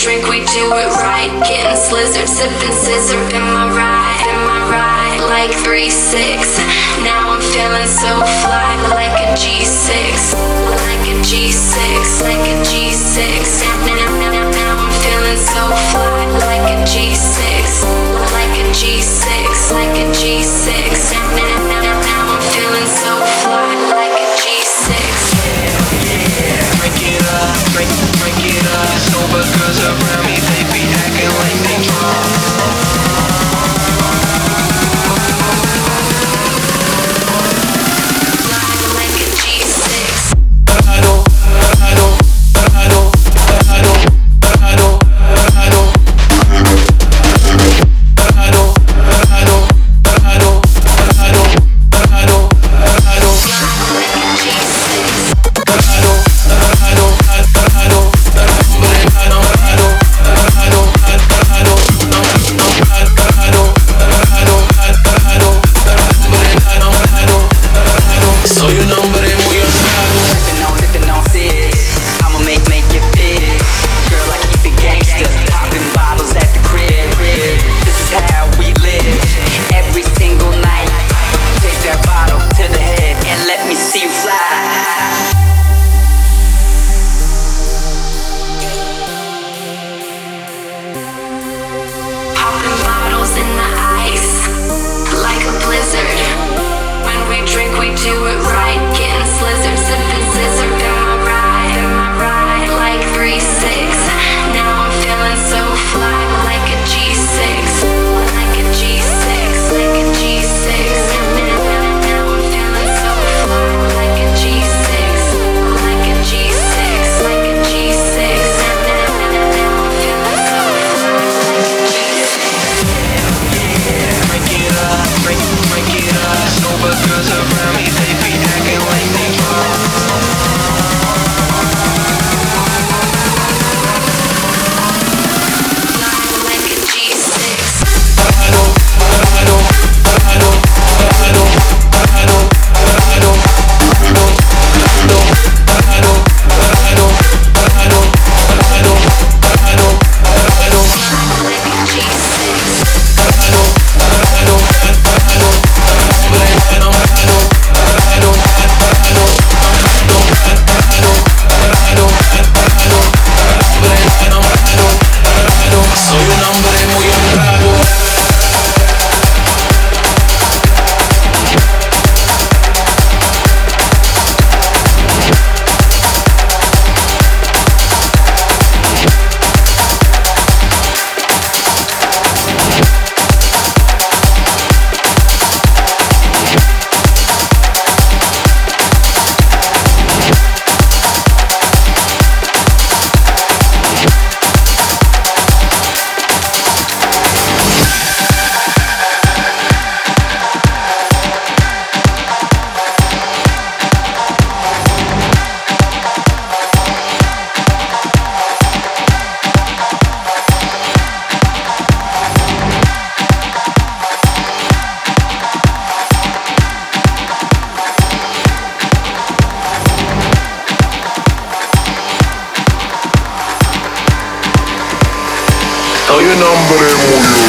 drink, we do it right. Getting slizzard, sipping sizzurp, am I right? Am I right? Like 3 6. Now I'm feeling so fly, like a G6. Like a G6, like a G6. do it right. Soy un number.